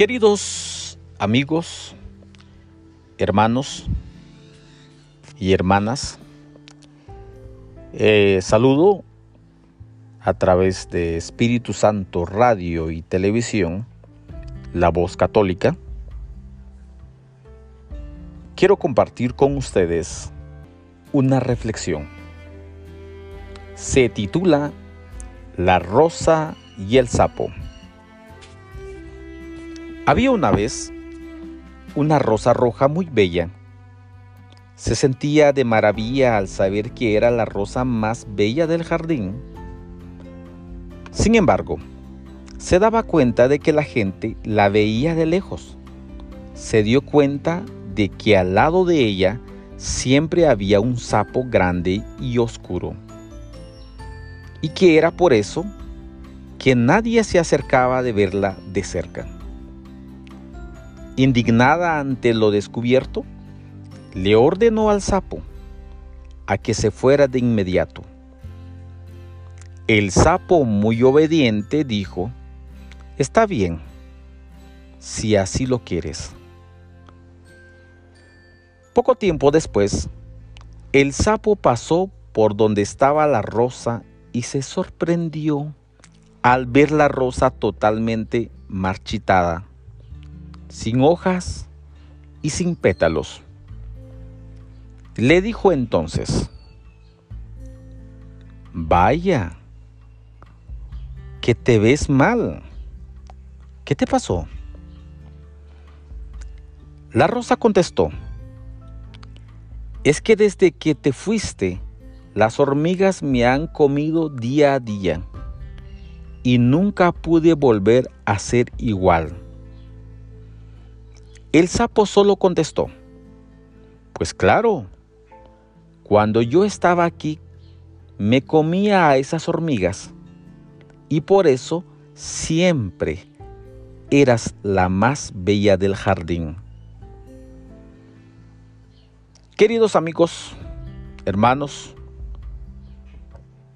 Queridos amigos, hermanos y hermanas, eh, saludo a través de Espíritu Santo Radio y Televisión, La Voz Católica. Quiero compartir con ustedes una reflexión. Se titula La Rosa y el Sapo. Había una vez una rosa roja muy bella. Se sentía de maravilla al saber que era la rosa más bella del jardín. Sin embargo, se daba cuenta de que la gente la veía de lejos. Se dio cuenta de que al lado de ella siempre había un sapo grande y oscuro. Y que era por eso que nadie se acercaba de verla de cerca. Indignada ante lo descubierto, le ordenó al sapo a que se fuera de inmediato. El sapo, muy obediente, dijo, Está bien, si así lo quieres. Poco tiempo después, el sapo pasó por donde estaba la rosa y se sorprendió al ver la rosa totalmente marchitada sin hojas y sin pétalos. Le dijo entonces, vaya, que te ves mal. ¿Qué te pasó? La rosa contestó, es que desde que te fuiste, las hormigas me han comido día a día y nunca pude volver a ser igual. El sapo solo contestó, pues claro, cuando yo estaba aquí me comía a esas hormigas y por eso siempre eras la más bella del jardín. Queridos amigos, hermanos,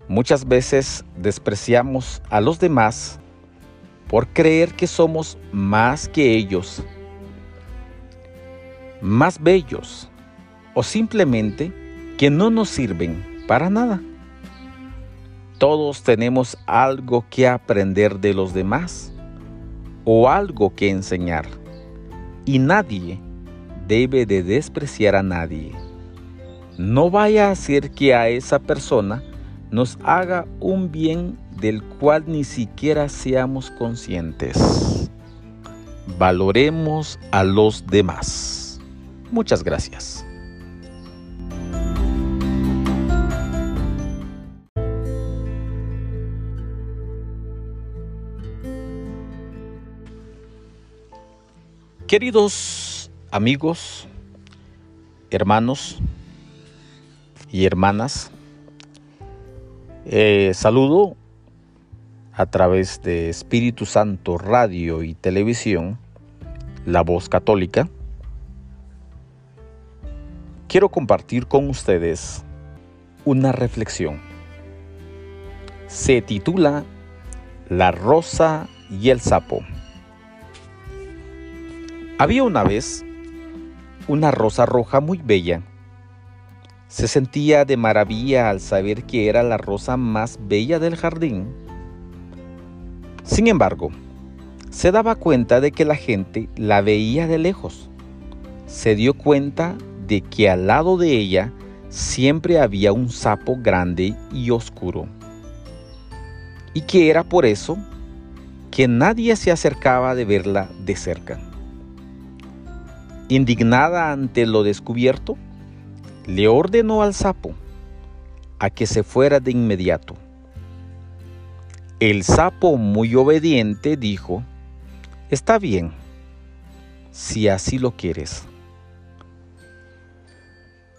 muchas veces despreciamos a los demás por creer que somos más que ellos más bellos o simplemente que no nos sirven para nada. Todos tenemos algo que aprender de los demás o algo que enseñar y nadie debe de despreciar a nadie. No vaya a ser que a esa persona nos haga un bien del cual ni siquiera seamos conscientes. Valoremos a los demás. Muchas gracias. Queridos amigos, hermanos y hermanas, eh, saludo a través de Espíritu Santo Radio y Televisión, La Voz Católica quiero compartir con ustedes una reflexión. Se titula La rosa y el sapo. Había una vez una rosa roja muy bella. Se sentía de maravilla al saber que era la rosa más bella del jardín. Sin embargo, se daba cuenta de que la gente la veía de lejos. Se dio cuenta de que al lado de ella siempre había un sapo grande y oscuro. Y que era por eso que nadie se acercaba de verla de cerca. Indignada ante lo descubierto, le ordenó al sapo a que se fuera de inmediato. El sapo, muy obediente, dijo, Está bien, si así lo quieres.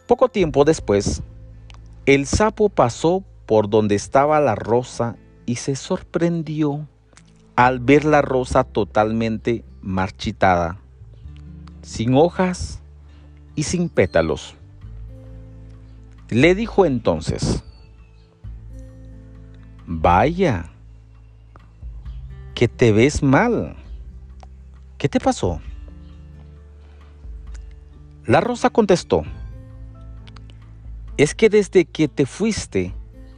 Poco tiempo después, el sapo pasó por donde estaba la rosa y se sorprendió al ver la rosa totalmente marchitada, sin hojas y sin pétalos. Le dijo entonces, vaya, que te ves mal. ¿qué te pasó? La rosa contestó, es que desde que te fuiste,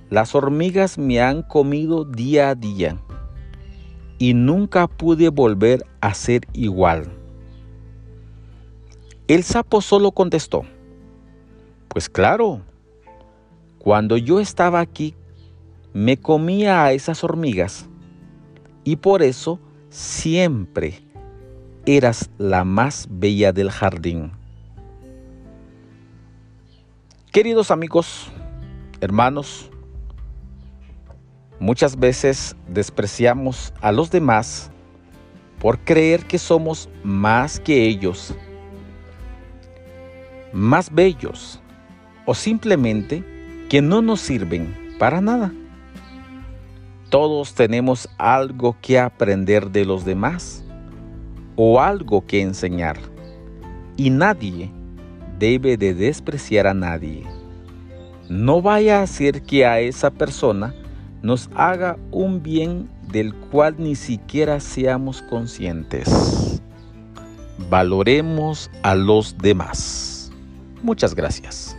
las hormigas me han comido día a día y nunca pude volver a ser igual. El sapo solo contestó, pues claro, cuando yo estaba aquí me comía a esas hormigas y por eso siempre eras la más bella del jardín. Queridos amigos, hermanos, muchas veces despreciamos a los demás por creer que somos más que ellos, más bellos o simplemente que no nos sirven para nada. Todos tenemos algo que aprender de los demás o algo que enseñar y nadie debe de despreciar a nadie. No vaya a ser que a esa persona nos haga un bien del cual ni siquiera seamos conscientes. Valoremos a los demás. Muchas gracias.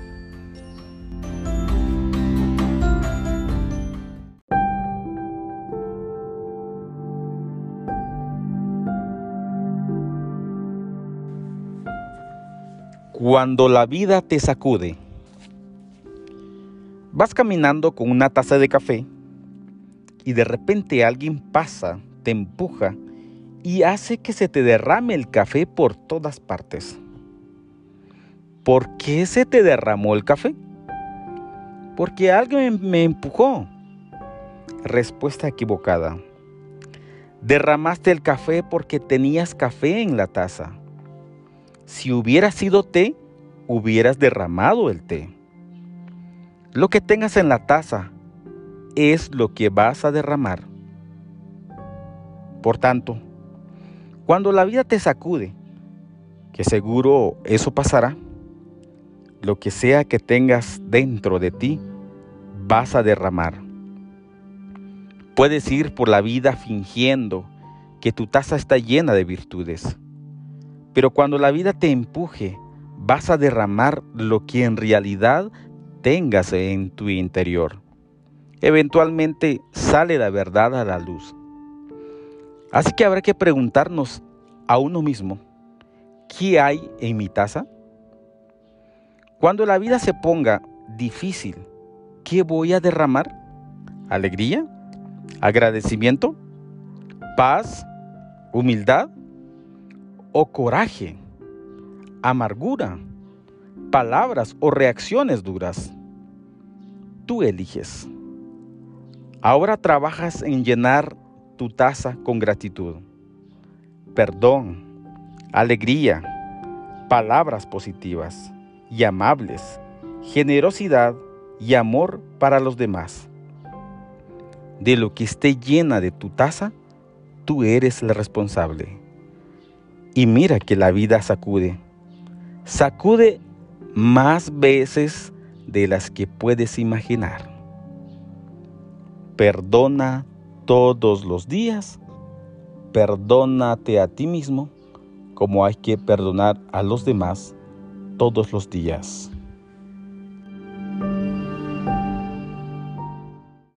Cuando la vida te sacude. Vas caminando con una taza de café y de repente alguien pasa, te empuja y hace que se te derrame el café por todas partes. ¿Por qué se te derramó el café? Porque alguien me empujó. Respuesta equivocada. Derramaste el café porque tenías café en la taza. Si hubiera sido té, hubieras derramado el té. Lo que tengas en la taza es lo que vas a derramar. Por tanto, cuando la vida te sacude, que seguro eso pasará, lo que sea que tengas dentro de ti, vas a derramar. Puedes ir por la vida fingiendo que tu taza está llena de virtudes pero cuando la vida te empuje, vas a derramar lo que en realidad tengas en tu interior. Eventualmente sale la verdad a la luz. Así que habrá que preguntarnos a uno mismo, ¿qué hay en mi taza? Cuando la vida se ponga difícil, ¿qué voy a derramar? ¿Alegría? ¿Agradecimiento? ¿Paz? ¿Humildad? O coraje, amargura, palabras o reacciones duras. Tú eliges. Ahora trabajas en llenar tu taza con gratitud, perdón, alegría, palabras positivas y amables, generosidad y amor para los demás. De lo que esté llena de tu taza, tú eres el responsable. Y mira que la vida sacude. Sacude más veces de las que puedes imaginar. Perdona todos los días. Perdónate a ti mismo como hay que perdonar a los demás todos los días.